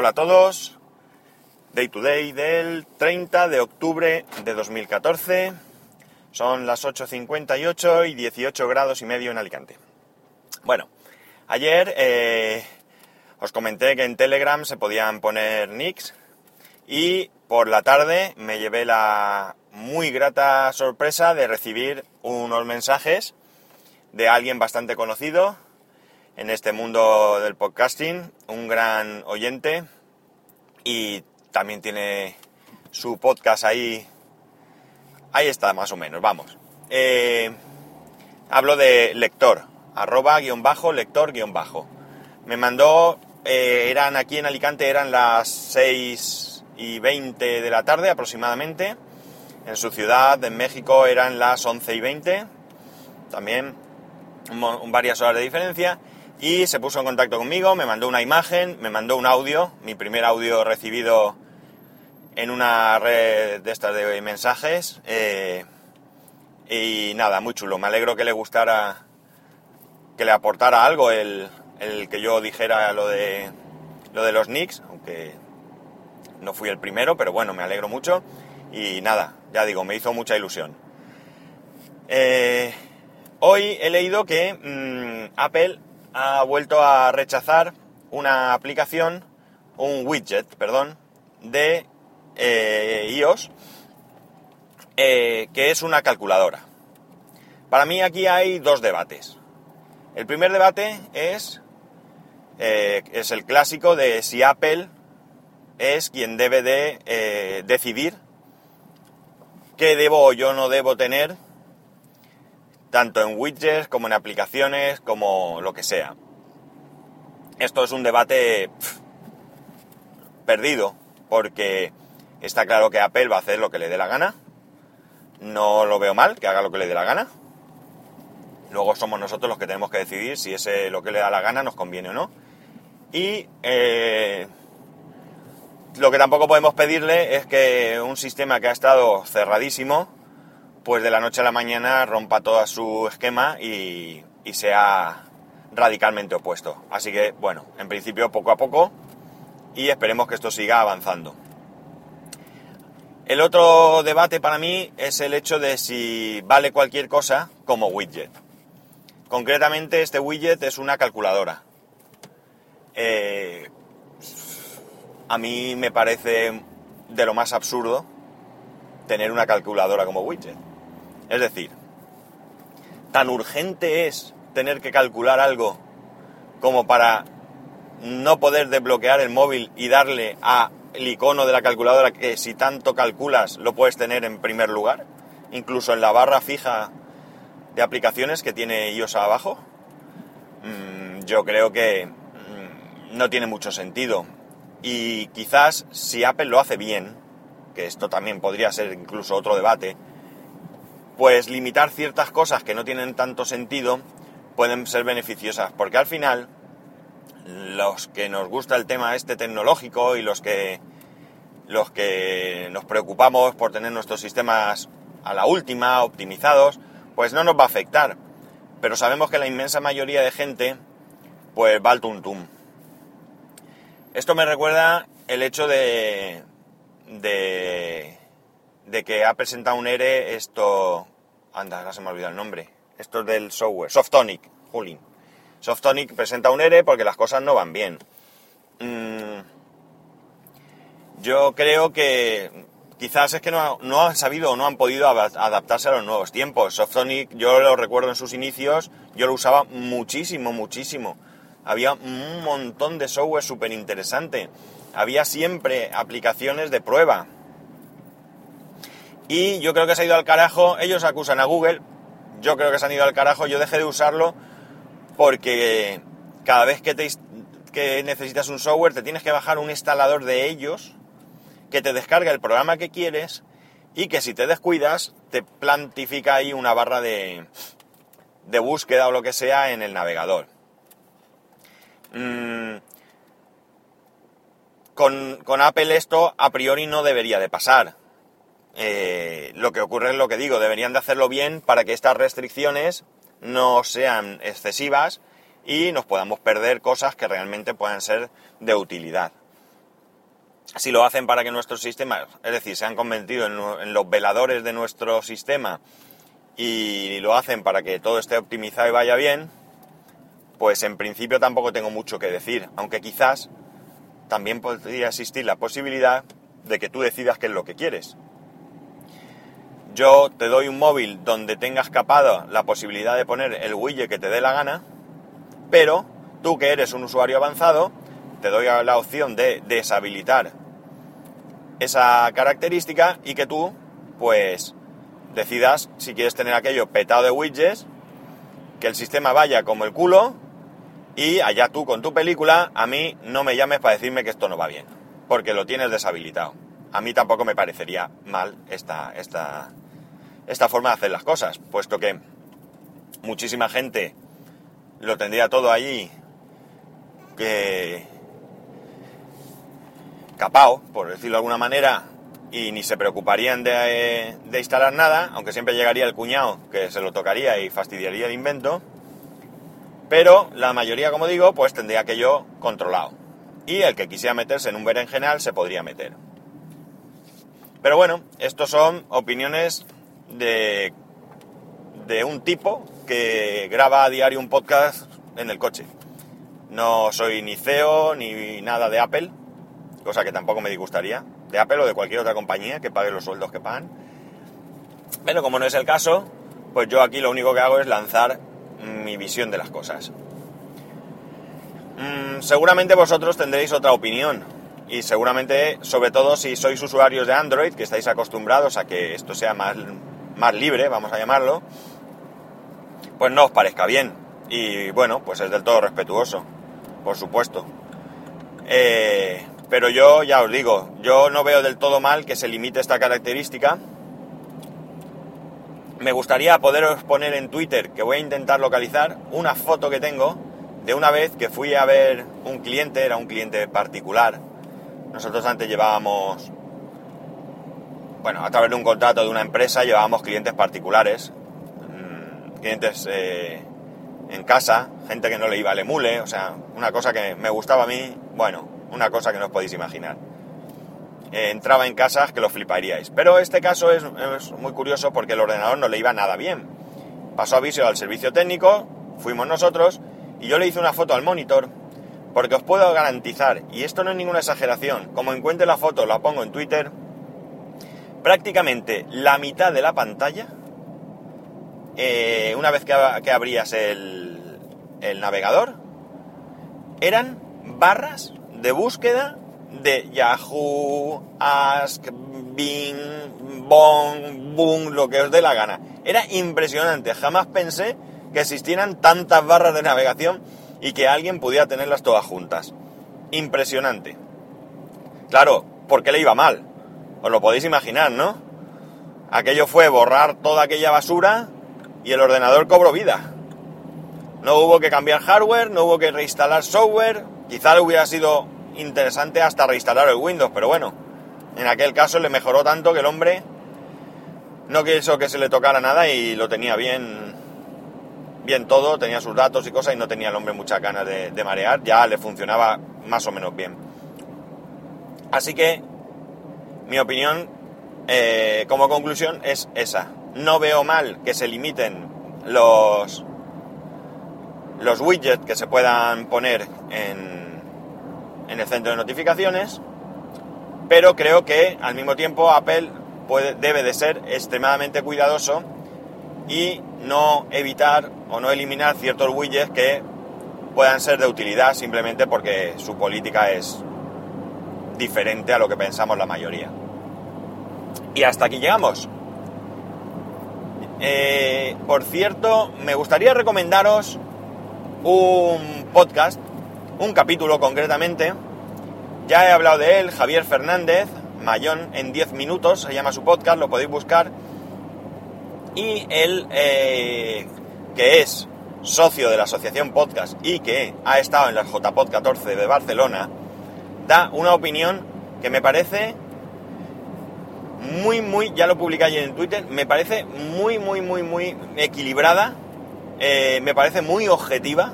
Hola a todos. Day to day del 30 de octubre de 2014. Son las 8.58 y 18 grados y medio en Alicante. Bueno, ayer eh, os comenté que en Telegram se podían poner nicks y por la tarde me llevé la muy grata sorpresa de recibir unos mensajes de alguien bastante conocido en este mundo del podcasting, un gran oyente y también tiene su podcast ahí. Ahí está, más o menos, vamos. Eh, hablo de lector, arroba guion bajo, lector guion bajo. Me mandó, eh, eran aquí en Alicante, eran las 6 y 20 de la tarde aproximadamente. En su ciudad, en México, eran las 11 y 20. También varias horas de diferencia y se puso en contacto conmigo, me mandó una imagen, me mandó un audio, mi primer audio recibido en una red de estas de mensajes eh, y nada, muy chulo, me alegro que le gustara, que le aportara algo el, el que yo dijera lo de, lo de los Knicks, aunque no fui el primero, pero bueno, me alegro mucho y nada, ya digo, me hizo mucha ilusión. Eh, Hoy he leído que mm, Apple ha vuelto a rechazar una aplicación, un widget, perdón, de eh, iOS, eh, que es una calculadora. Para mí aquí hay dos debates. El primer debate es, eh, es el clásico de si Apple es quien debe de decidir qué debo o yo no debo tener tanto en widgets como en aplicaciones, como lo que sea. Esto es un debate perdido, porque está claro que Apple va a hacer lo que le dé la gana. No lo veo mal, que haga lo que le dé la gana. Luego somos nosotros los que tenemos que decidir si ese lo que le da la gana nos conviene o no. Y eh, lo que tampoco podemos pedirle es que un sistema que ha estado cerradísimo, pues de la noche a la mañana rompa todo su esquema y, sea radicalmente opuesto. Así que, bueno, en principio poco a poco y esperemos que esto siga avanzando. El otro debate para mí es el hecho de si vale cualquier cosa como widget. Concretamente este widget es una calculadora. Eh, a mí me parece de lo más absurdo tener una calculadora como widget. Es decir, tan urgente es tener que calcular algo como para no poder desbloquear el móvil y darle a el icono de la calculadora que si tanto calculas lo puedes tener en primer lugar, incluso en la barra fija de aplicaciones que tiene iOS abajo. Mm, yo creo que mm, no tiene mucho sentido. Y quizás si Apple lo hace bien, que esto también podría ser incluso otro debate, pues limitar ciertas cosas que no tienen tanto sentido pueden ser beneficiosas, porque al final los que nos gusta el tema este tecnológico y los que los que nos preocupamos por tener nuestros sistemas a la última, optimizados, pues no nos va a afectar. Pero sabemos que la inmensa mayoría de gente pues va al tuntum. Esto me recuerda el hecho de, de de que ha presentado un ERE esto... Anda, ahora se me ha olvidado el nombre. Esto es del software. Softonic, Julin. Softonic presenta un ERE porque las cosas no van bien. Mm, yo creo que quizás es que no, han sabido o no han podido adaptarse a los nuevos tiempos. Softonic, yo lo recuerdo en sus inicios, yo lo usaba muchísimo, muchísimo. Había un montón de software súper interesante. Había siempre aplicaciones de prueba y yo creo que se ha ido al carajo, ellos acusan a Google, yo creo que se han ido al carajo, yo dejé de usarlo porque cada vez que, necesitas un software te tienes que bajar un instalador de ellos que te descarga el programa que quieres y que si te descuidas te plantifica ahí una barra de, de búsqueda o lo que sea en el navegador. Mm, con, con Apple esto a priori no debería de pasar eh, lo que ocurre es lo que digo, deberían de hacerlo bien para que estas restricciones no sean excesivas y nos podamos perder cosas que realmente puedan ser de utilidad. si lo hacen para que nuestros sistemas, es decir, se han convertido en, los veladores de nuestro sistema y lo hacen para que todo esté optimizado y vaya bien, pues en principio tampoco tengo mucho que decir, aunque quizás también podría existir la posibilidad de que tú decidas qué es lo que quieres. Yo te doy un móvil donde tengas capado la posibilidad de poner el widget que te dé la gana, pero tú que eres un usuario avanzado, te doy la opción de deshabilitar esa característica y que tú, pues, decidas si quieres tener aquello petado de widgets, que el sistema vaya como el culo y allá tú con tu película, a mí no me llames para decirme que esto no va bien, porque lo tienes deshabilitado. A mí tampoco me parecería mal esta, esta, esta forma de hacer las cosas, puesto que muchísima gente lo tendría todo allí que capao, por decirlo de alguna manera, y ni se preocuparían de, instalar nada, aunque siempre llegaría el cuñado que se lo tocaría y fastidiaría el invento, pero la mayoría, como digo, pues tendría que yo controlado. Y el que quisiera meterse en un berenjenal se podría meter. Pero bueno, estos son opiniones de, de un tipo que graba a diario un podcast en el coche. No soy ni CEO ni nada de Apple, cosa que tampoco me disgustaría, de Apple o de cualquier otra compañía que pague los sueldos que pagan. Pero como no es el caso, pues yo aquí lo único que hago es lanzar mi visión de las cosas. Mm, seguramente vosotros tendréis otra opinión y seguramente, sobre todo si sois usuarios de Android, que estáis acostumbrados a que esto sea más, más libre, vamos a llamarlo, pues no os parezca bien. Y bueno, pues es del todo respetuoso, por supuesto. Eh, pero yo ya os digo, yo no veo del todo mal que se limite esta característica. Me gustaría poderos poner en Twitter, que voy a intentar localizar, una foto que tengo de una vez que fui a ver un cliente, era un cliente particular. Nosotros antes llevábamos, bueno, a través de un contrato de una empresa llevábamos clientes particulares, mm, clientes eh, en casa, gente que no le iba al emule, o sea, una cosa que me gustaba a mí, bueno, una cosa que no os podéis imaginar. Eh, entraba en casas que lo fliparíais. Pero este caso es, muy curioso porque el ordenador no le iba nada bien. Pasó aviso al servicio técnico, fuimos nosotros, y yo le hice una foto al monitor, porque os puedo garantizar, y esto no es ninguna exageración, como encuentre la foto, la pongo en Twitter, prácticamente la mitad de la pantalla, eh, una vez que, abrías el, navegador, eran barras de búsqueda de Yahoo, Ask, Bing, Bong, Boom, lo que os dé la gana. Era impresionante, jamás pensé que existieran tantas barras de navegación y que alguien pudiera tenerlas todas juntas. Impresionante. Claro, ¿por qué le iba mal? Os lo podéis imaginar, ¿no? Aquello fue borrar toda aquella basura y el ordenador cobró vida. No hubo que cambiar hardware, no hubo que reinstalar software, Quizá hubiera sido interesante hasta reinstalar el Windows, pero bueno, en aquel caso le mejoró tanto que el hombre no quiso que se le tocara nada y lo tenía bien, bien todo, tenía sus datos y cosas y no tenía el hombre muchas ganas de, marear, ya le funcionaba más o menos bien. Así que mi opinión eh, como conclusión es esa. No veo mal que se limiten los, los widgets que se puedan poner en, en el centro de notificaciones, pero creo que al mismo tiempo Apple puede, debe de ser extremadamente cuidadoso y no evitar o no eliminar ciertos widgets que puedan ser de utilidad simplemente porque su política es diferente a lo que pensamos la mayoría. Y hasta aquí llegamos. Eh, por cierto, me gustaría recomendaros un podcast un capítulo concretamente. Ya he hablado de él, Javier Fernández, Mayón en 10 minutos, se llama su podcast, lo podéis buscar. Y él, eh, que es socio de la Asociación Podcast y que ha estado en la JPod 14 de Barcelona, da una opinión que me parece muy, muy, ya lo publiqué ayer en Twitter, me parece muy, muy, muy, muy equilibrada, eh, me parece muy objetiva,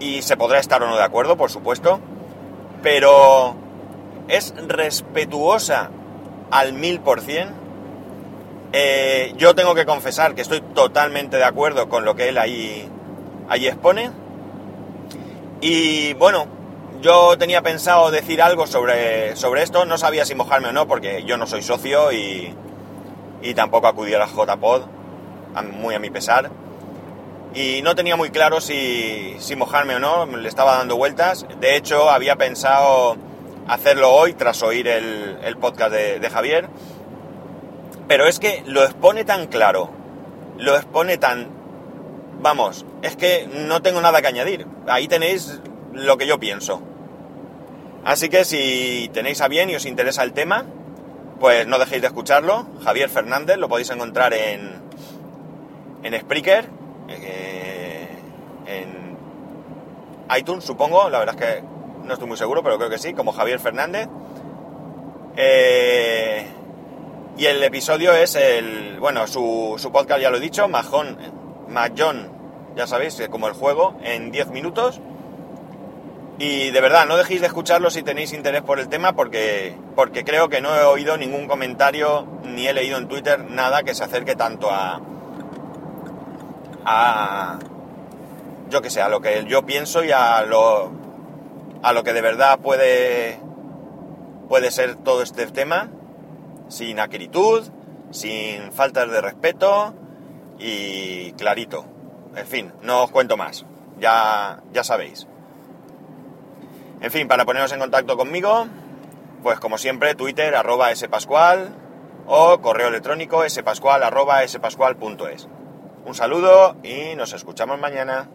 y se podrá estar o no de acuerdo, por supuesto, pero es respetuosa al mil por cien. Eh, yo tengo que confesar que estoy totalmente de acuerdo con lo que él ahí, ahí expone. Y bueno, yo tenía pensado decir algo sobre, sobre esto, no sabía si mojarme o no, porque yo no soy socio y, y tampoco acudí a la JPod, muy a mi pesar. Y no tenía muy claro si, si mojarme o no, le estaba dando vueltas. De hecho, había pensado hacerlo hoy tras oír el, el podcast de, de Javier. Pero es que lo expone tan claro, lo expone tan... Vamos, es que no tengo nada que añadir. Ahí tenéis lo que yo pienso. Así que si tenéis a bien y os interesa el tema, pues no dejéis de escucharlo. Javier Fernández, lo podéis encontrar en, en Spreaker, eh, en iTunes, supongo. La verdad es que no estoy muy seguro, pero creo que sí, como Javier Fernández. Eh, y el episodio es el, bueno, su, su podcast ya lo he dicho, Majón, Mahjong, ya sabéis, como el juego, en 10 minutos. Y de verdad, no dejéis de escucharlo si tenéis interés por el tema, porque, porque creo que no he oído ningún comentario, ni he leído en Twitter nada que se acerque tanto a. a. yo que sé, a lo que yo pienso y a lo. a lo que de verdad puede. puede ser todo este tema, sin acritud, sin faltas de respeto y clarito. En fin, no os cuento más, ya, ya sabéis. En fin, para poneros en contacto conmigo, pues como siempre, Twitter, arroba spascual o correo electrónico spascual arroba spascual.es. Un saludo y nos escuchamos mañana.